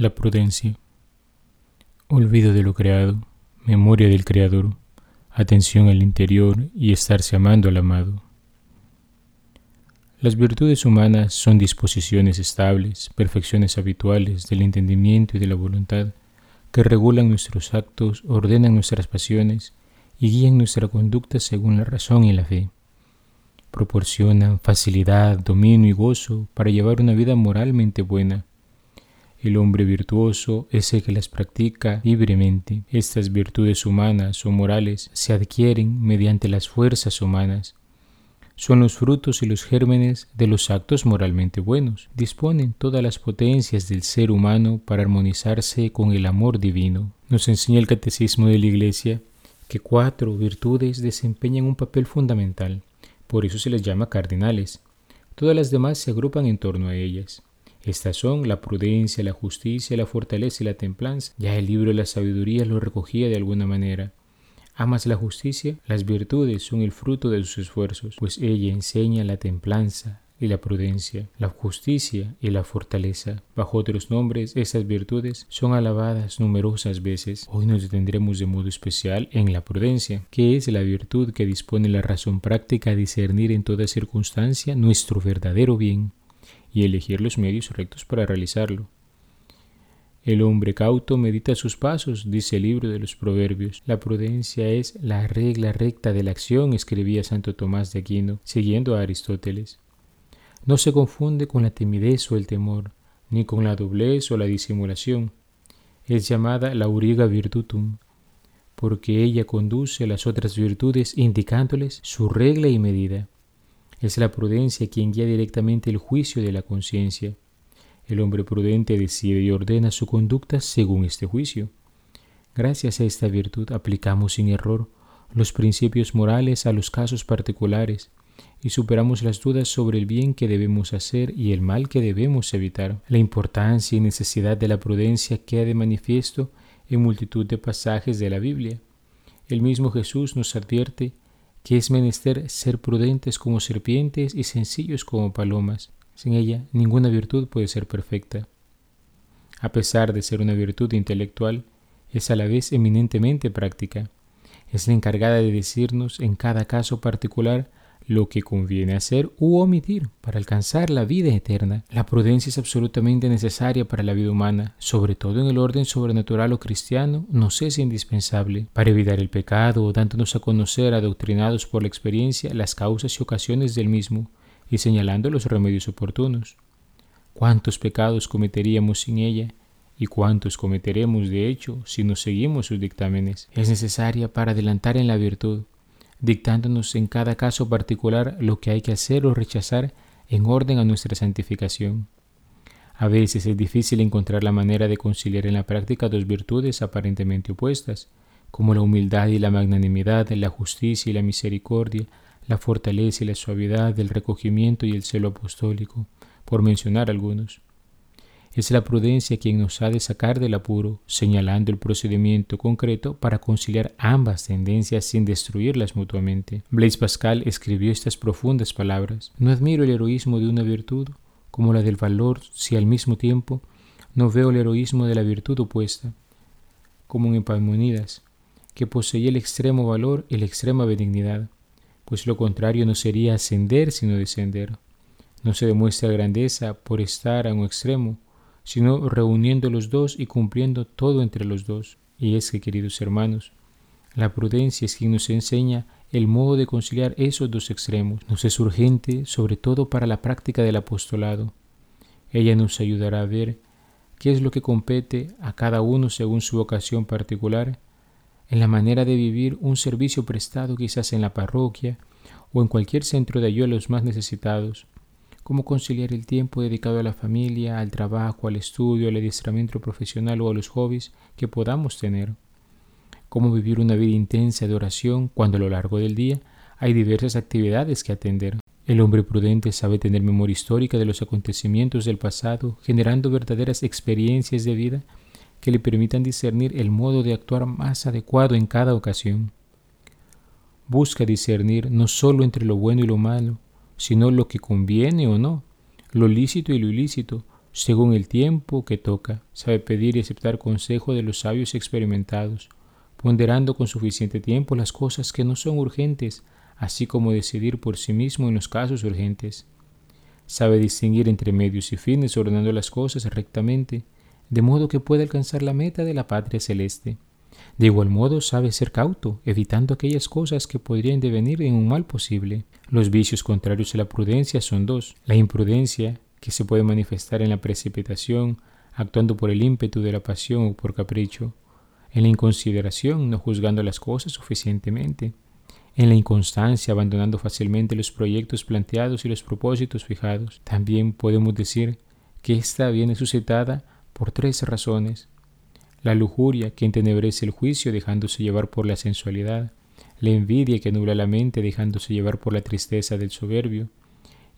La prudencia. Olvido de lo creado, memoria del Creador, atención al interior y estarse amando al amado. Las virtudes humanas son disposiciones estables, perfecciones habituales del entendimiento y de la voluntad, que regulan nuestros actos, ordenan nuestras pasiones y guían nuestra conducta según la razón y la fe. Proporcionan facilidad, dominio y gozo para llevar una vida moralmente buena, el hombre virtuoso es el que las practica libremente. Estas virtudes humanas o morales se adquieren mediante las fuerzas humanas. Son los frutos y los gérmenes de los actos moralmente buenos. Disponen todas las potencias del ser humano para armonizarse con el amor divino. Nos enseña el Catecismo de la Iglesia que cuatro virtudes desempeñan un papel fundamental. Por eso se les llama cardinales. Todas las demás se agrupan en torno a ellas. Estas son la prudencia, la justicia, la fortaleza y la templanza. Ya el libro de la sabiduría lo recogía de alguna manera. ¿Amas la justicia? Las virtudes son el fruto de sus esfuerzos, pues ella enseña la templanza y la prudencia, la justicia y la fortaleza. Bajo otros nombres, estas virtudes son alabadas numerosas veces. Hoy nos detendremos de modo especial en la prudencia, que es la virtud que dispone la razón práctica a discernir en toda circunstancia nuestro verdadero bien y elegir los medios rectos para realizarlo. El hombre cauto medita sus pasos, dice el libro de los Proverbios. La prudencia es la regla recta de la acción, escribía Santo Tomás de Aquino, siguiendo a Aristóteles. No se confunde con la timidez o el temor, ni con la doblez o la disimulación. Es llamada la auriga virtutum, porque ella conduce las otras virtudes indicándoles su regla y medida. Es la prudencia quien guía directamente el juicio de la conciencia. El hombre prudente decide y ordena su conducta según este juicio. Gracias a esta virtud aplicamos sin error los principios morales a los casos particulares y superamos las dudas sobre el bien que debemos hacer y el mal que debemos evitar. La importancia y necesidad de la prudencia queda de manifiesto en multitud de pasajes de la Biblia. El mismo Jesús nos advierte que es menester ser prudentes como serpientes y sencillos como palomas. Sin ella, ninguna virtud puede ser perfecta. A pesar de ser una virtud intelectual, es a la vez eminentemente práctica. Es la encargada de decirnos en cada caso particular lo que conviene hacer u omitir para alcanzar la vida eterna. La prudencia es absolutamente necesaria para la vida humana, sobre todo en el orden sobrenatural o cristiano, nos es indispensable para evitar el pecado dándonos a conocer, adoctrinados por la experiencia, las causas y ocasiones del mismo y señalando los remedios oportunos. ¿Cuántos pecados cometeríamos sin ella? ¿Y cuántos cometeremos de hecho si no seguimos sus dictámenes? Es necesaria para adelantar en la virtud, dictándonos en cada caso particular lo que hay que hacer o rechazar en orden a nuestra santificación. A veces es difícil encontrar la manera de conciliar en la práctica dos virtudes aparentemente opuestas, como la humildad y la magnanimidad, la justicia y la misericordia, la fortaleza y la suavidad, el recogimiento y el celo apostólico, por mencionar algunos. Es la prudencia quien nos ha de sacar del apuro, señalando el procedimiento concreto para conciliar ambas tendencias sin destruirlas mutuamente. Blaise Pascal escribió estas profundas palabras. No admiro el heroísmo de una virtud como la del valor si al mismo tiempo no veo el heroísmo de la virtud opuesta, como en Epaimonidas, que poseía el extremo valor y la extrema benignidad, pues lo contrario no sería ascender sino descender. No se demuestra grandeza por estar a un extremo, sino reuniendo los dos y cumpliendo todo entre los dos. Y es que, queridos hermanos, la prudencia es quien nos enseña el modo de conciliar esos dos extremos. Nos es urgente, sobre todo para la práctica del apostolado. Ella nos ayudará a ver qué es lo que compete a cada uno según su vocación particular, en la manera de vivir un servicio prestado quizás en la parroquia o en cualquier centro de ayuda a los más necesitados, cómo conciliar el tiempo dedicado a la familia, al trabajo, al estudio, al adiestramiento profesional o a los hobbies que podamos tener, cómo vivir una vida intensa de oración cuando a lo largo del día hay diversas actividades que atender. El hombre prudente sabe tener memoria histórica de los acontecimientos del pasado, generando verdaderas experiencias de vida que le permitan discernir el modo de actuar más adecuado en cada ocasión. Busca discernir no solo entre lo bueno y lo malo, sino lo que conviene o no, lo lícito y lo ilícito, según el tiempo que toca, sabe pedir y aceptar consejo de los sabios experimentados, ponderando con suficiente tiempo las cosas que no son urgentes, así como decidir por sí mismo en los casos urgentes. Sabe distinguir entre medios y fines, ordenando las cosas rectamente, de modo que pueda alcanzar la meta de la patria celeste. De igual modo sabe ser cauto, evitando aquellas cosas que podrían devenir en un mal posible. Los vicios contrarios a la prudencia son dos, la imprudencia, que se puede manifestar en la precipitación, actuando por el ímpetu de la pasión o por capricho, en la inconsideración, no juzgando las cosas suficientemente, en la inconstancia, abandonando fácilmente los proyectos planteados y los propósitos fijados. También podemos decir que ésta viene suscitada por tres razones. La lujuria, que entenebrece el juicio dejándose llevar por la sensualidad, la envidia que nubla la mente dejándose llevar por la tristeza del soberbio,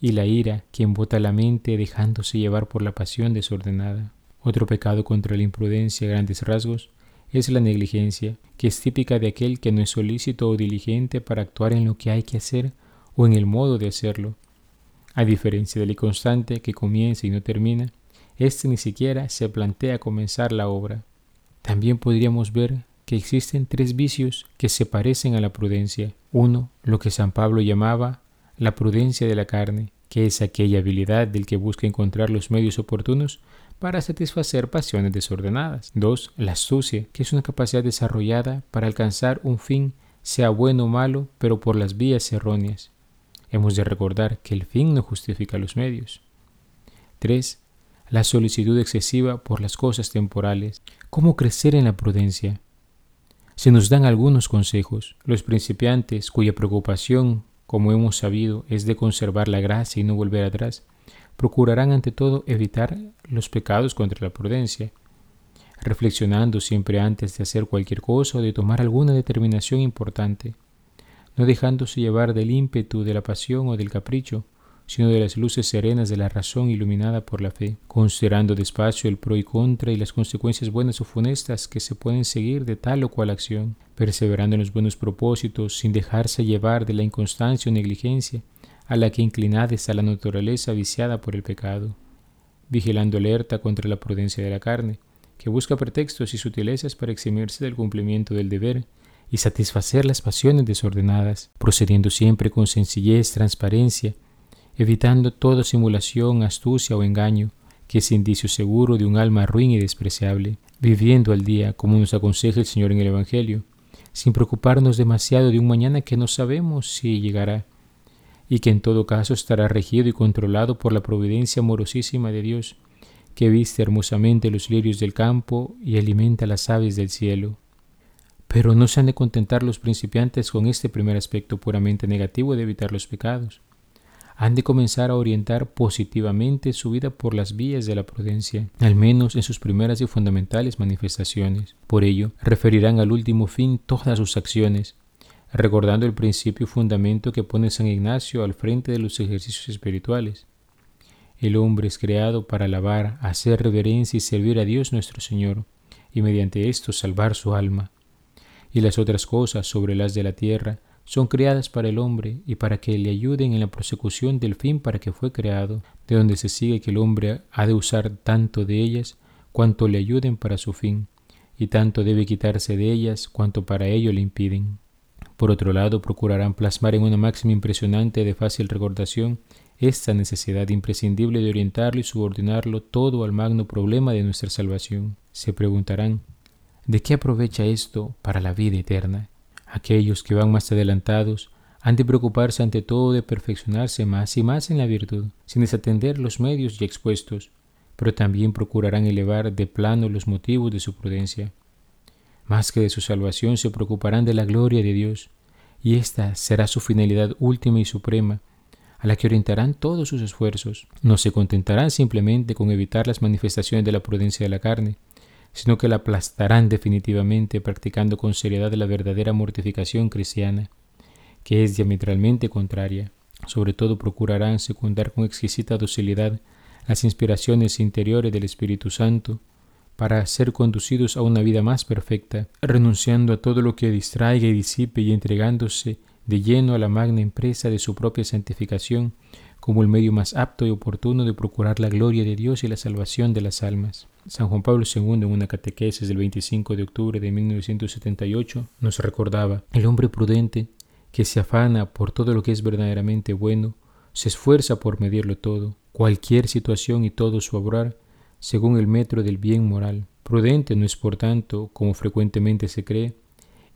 y la ira, que embota la mente dejándose llevar por la pasión desordenada. Otro pecado contra la imprudencia a grandes rasgos es la negligencia, que es típica de aquel que no es solícito o diligente para actuar en lo que hay que hacer o en el modo de hacerlo. A diferencia del inconstante que comienza y no termina, éste ni siquiera se plantea comenzar la obra. También podríamos ver que existen tres vicios que se parecen a la prudencia. Uno, lo que San Pablo llamaba la prudencia de la carne, que es aquella habilidad del que busca encontrar los medios oportunos para satisfacer pasiones desordenadas. 2. La astucia, que es una capacidad desarrollada para alcanzar un fin, sea bueno o malo, pero por las vías erróneas. Hemos de recordar que el fin no justifica los medios. 3. La solicitud excesiva por las cosas temporales. ¿Cómo crecer en la prudencia? Se nos dan algunos consejos. Los principiantes, cuya preocupación, como hemos sabido, es de conservar la gracia y no volver atrás, procurarán ante todo evitar los pecados contra la prudencia, reflexionando siempre antes de hacer cualquier cosa o de tomar alguna determinación importante, no dejándose llevar del ímpetu de la pasión o del capricho, sino de las luces serenas de la razón iluminada por la fe, considerando despacio el pro y contra y las consecuencias buenas o funestas que se pueden seguir de tal o cual acción, perseverando en los buenos propósitos sin dejarse llevar de la inconstancia o negligencia, a la que inclinada está la naturaleza viciada por el pecado, vigilando alerta contra la prudencia de la carne, que busca pretextos y sutilezas para eximirse del cumplimiento del deber y satisfacer las pasiones desordenadas, procediendo siempre con sencillez, transparencia, evitando toda simulación, astucia o engaño, que es indicio seguro de un alma ruin y despreciable, viviendo al día, como nos aconseja el Señor en el Evangelio, sin preocuparnos demasiado de un mañana que no sabemos si llegará, y que en todo caso estará regido y controlado por la providencia amorosísima de Dios, que viste hermosamente los lirios del campo y alimenta las aves del cielo. Pero no se han de contentar los principiantes con este primer aspecto puramente negativo de evitar los pecados. Han de comenzar a orientar positivamente su vida por las vías de la prudencia, al menos en sus primeras y fundamentales manifestaciones. Por ello, referirán al último fin todas sus acciones, recordando el principio y fundamento que pone San Ignacio al frente de los ejercicios espirituales. El hombre es creado para alabar, hacer reverencia y servir a Dios nuestro Señor, y mediante esto salvar su alma. Y las otras cosas sobre las de la tierra son creadas para el hombre y para que le ayuden en la prosecución del fin para que fue creado, de donde se sigue que el hombre ha de usar tanto de ellas cuanto le ayuden para su fin, y tanto debe quitarse de ellas cuanto para ello le impiden. Por otro lado, procurarán plasmar en una máxima impresionante de fácil recordación esta necesidad imprescindible de orientarlo y subordinarlo todo al magno problema de nuestra salvación. Se preguntarán, ¿de qué aprovecha esto para la vida eterna? Aquellos que van más adelantados han de preocuparse ante todo de perfeccionarse más y más en la virtud, sin desatender los medios ya expuestos, pero también procurarán elevar de plano los motivos de su prudencia más que de su salvación se preocuparán de la gloria de Dios, y esta será su finalidad última y suprema, a la que orientarán todos sus esfuerzos. No se contentarán simplemente con evitar las manifestaciones de la prudencia de la carne, sino que la aplastarán definitivamente practicando con seriedad la verdadera mortificación cristiana, que es diametralmente contraria. Sobre todo procurarán secundar con exquisita docilidad las inspiraciones interiores del Espíritu Santo, para ser conducidos a una vida más perfecta, renunciando a todo lo que distraiga y disipe y entregándose de lleno a la magna empresa de su propia santificación, como el medio más apto y oportuno de procurar la gloria de Dios y la salvación de las almas. San Juan Pablo II, en una catequesis del 25 de octubre de 1978, nos recordaba, el hombre prudente, que se afana por todo lo que es verdaderamente bueno, se esfuerza por medirlo todo, cualquier situación y todo su obrar, según el metro del bien moral. Prudente no es, por tanto, como frecuentemente se cree,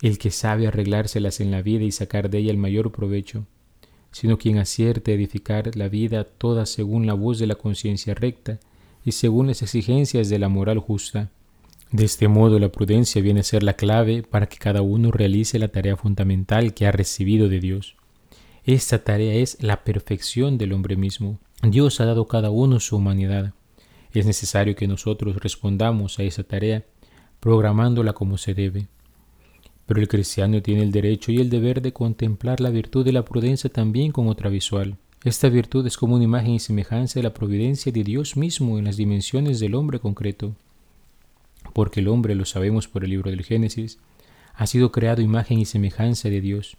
el que sabe arreglárselas en la vida y sacar de ella el mayor provecho, sino quien acierte a edificar la vida toda según la voz de la conciencia recta y según las exigencias de la moral justa. De este modo la prudencia viene a ser la clave para que cada uno realice la tarea fundamental que ha recibido de Dios. Esta tarea es la perfección del hombre mismo. Dios ha dado a cada uno su humanidad. Es necesario que nosotros respondamos a esa tarea programándola como se debe. Pero el cristiano tiene el derecho y el deber de contemplar la virtud de la prudencia también con otra visual. Esta virtud es como una imagen y semejanza de la providencia de Dios mismo en las dimensiones del hombre concreto. Porque el hombre, lo sabemos por el libro del Génesis, ha sido creado imagen y semejanza de Dios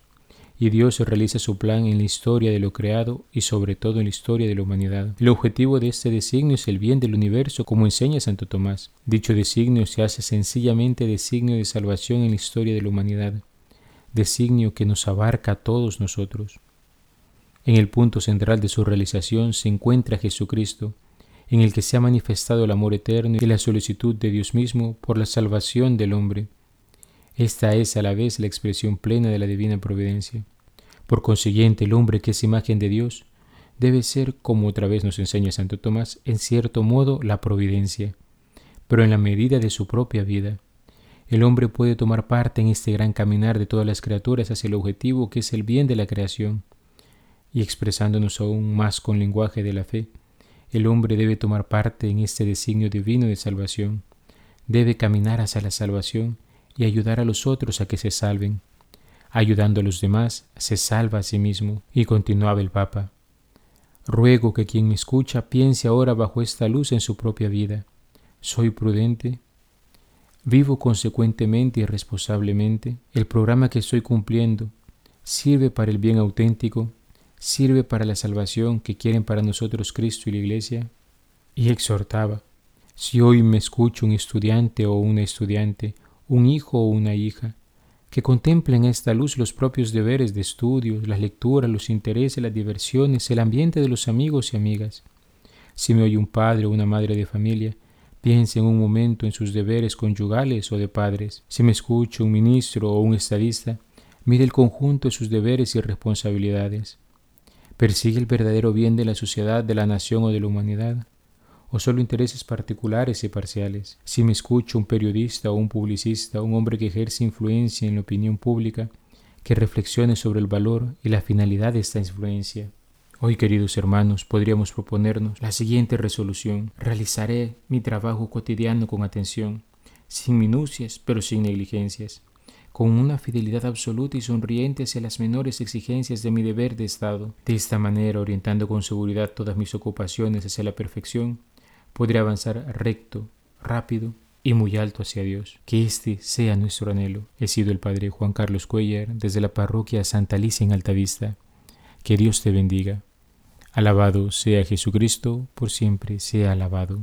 y Dios realiza su plan en la historia de lo creado y sobre todo en la historia de la humanidad. El objetivo de este designio es el bien del universo, como enseña Santo Tomás. Dicho designio se hace sencillamente designio de salvación en la historia de la humanidad, designio que nos abarca a todos nosotros. En el punto central de su realización se encuentra Jesucristo, en el que se ha manifestado el amor eterno y la solicitud de Dios mismo por la salvación del hombre. Esta es a la vez la expresión plena de la divina providencia. Por consiguiente, el hombre que es imagen de Dios debe ser, como otra vez nos enseña Santo Tomás, en cierto modo la providencia, pero en la medida de su propia vida. El hombre puede tomar parte en este gran caminar de todas las criaturas hacia el objetivo que es el bien de la creación. Y expresándonos aún más con lenguaje de la fe, el hombre debe tomar parte en este designio divino de salvación, debe caminar hacia la salvación y ayudar a los otros a que se salven. Ayudando a los demás, se salva a sí mismo. Y continuaba el Papa. Ruego que quien me escucha piense ahora bajo esta luz en su propia vida. ¿Soy prudente? ¿Vivo consecuentemente y responsablemente? ¿El programa que estoy cumpliendo sirve para el bien auténtico? ¿Sirve para la salvación que quieren para nosotros Cristo y la Iglesia? Y exhortaba, si hoy me escucha un estudiante o una estudiante un hijo o una hija, que contemplen en esta luz los propios deberes de estudios, las lecturas, los intereses, las diversiones, el ambiente de los amigos y amigas. Si me oye un padre o una madre de familia, piense en un momento en sus deberes conyugales o de padres. Si me escucha un ministro o un estadista, mire el conjunto de sus deberes y responsabilidades. Persigue el verdadero bien de la sociedad, de la nación o de la humanidad o solo intereses particulares y parciales. Si me escucho un periodista o un publicista, un hombre que ejerce influencia en la opinión pública, que reflexione sobre el valor y la finalidad de esta influencia. Hoy, queridos hermanos, podríamos proponernos la siguiente resolución. Realizaré mi trabajo cotidiano con atención, sin minucias, pero sin negligencias, con una fidelidad absoluta y sonriente hacia las menores exigencias de mi deber de Estado. De esta manera, orientando con seguridad todas mis ocupaciones hacia la perfección, podría avanzar recto, rápido y muy alto hacia Dios. Que este sea nuestro anhelo. He sido el Padre Juan Carlos Cuellar desde la parroquia Santa Alicia en Altavista. Que Dios te bendiga. Alabado sea Jesucristo, por siempre sea alabado.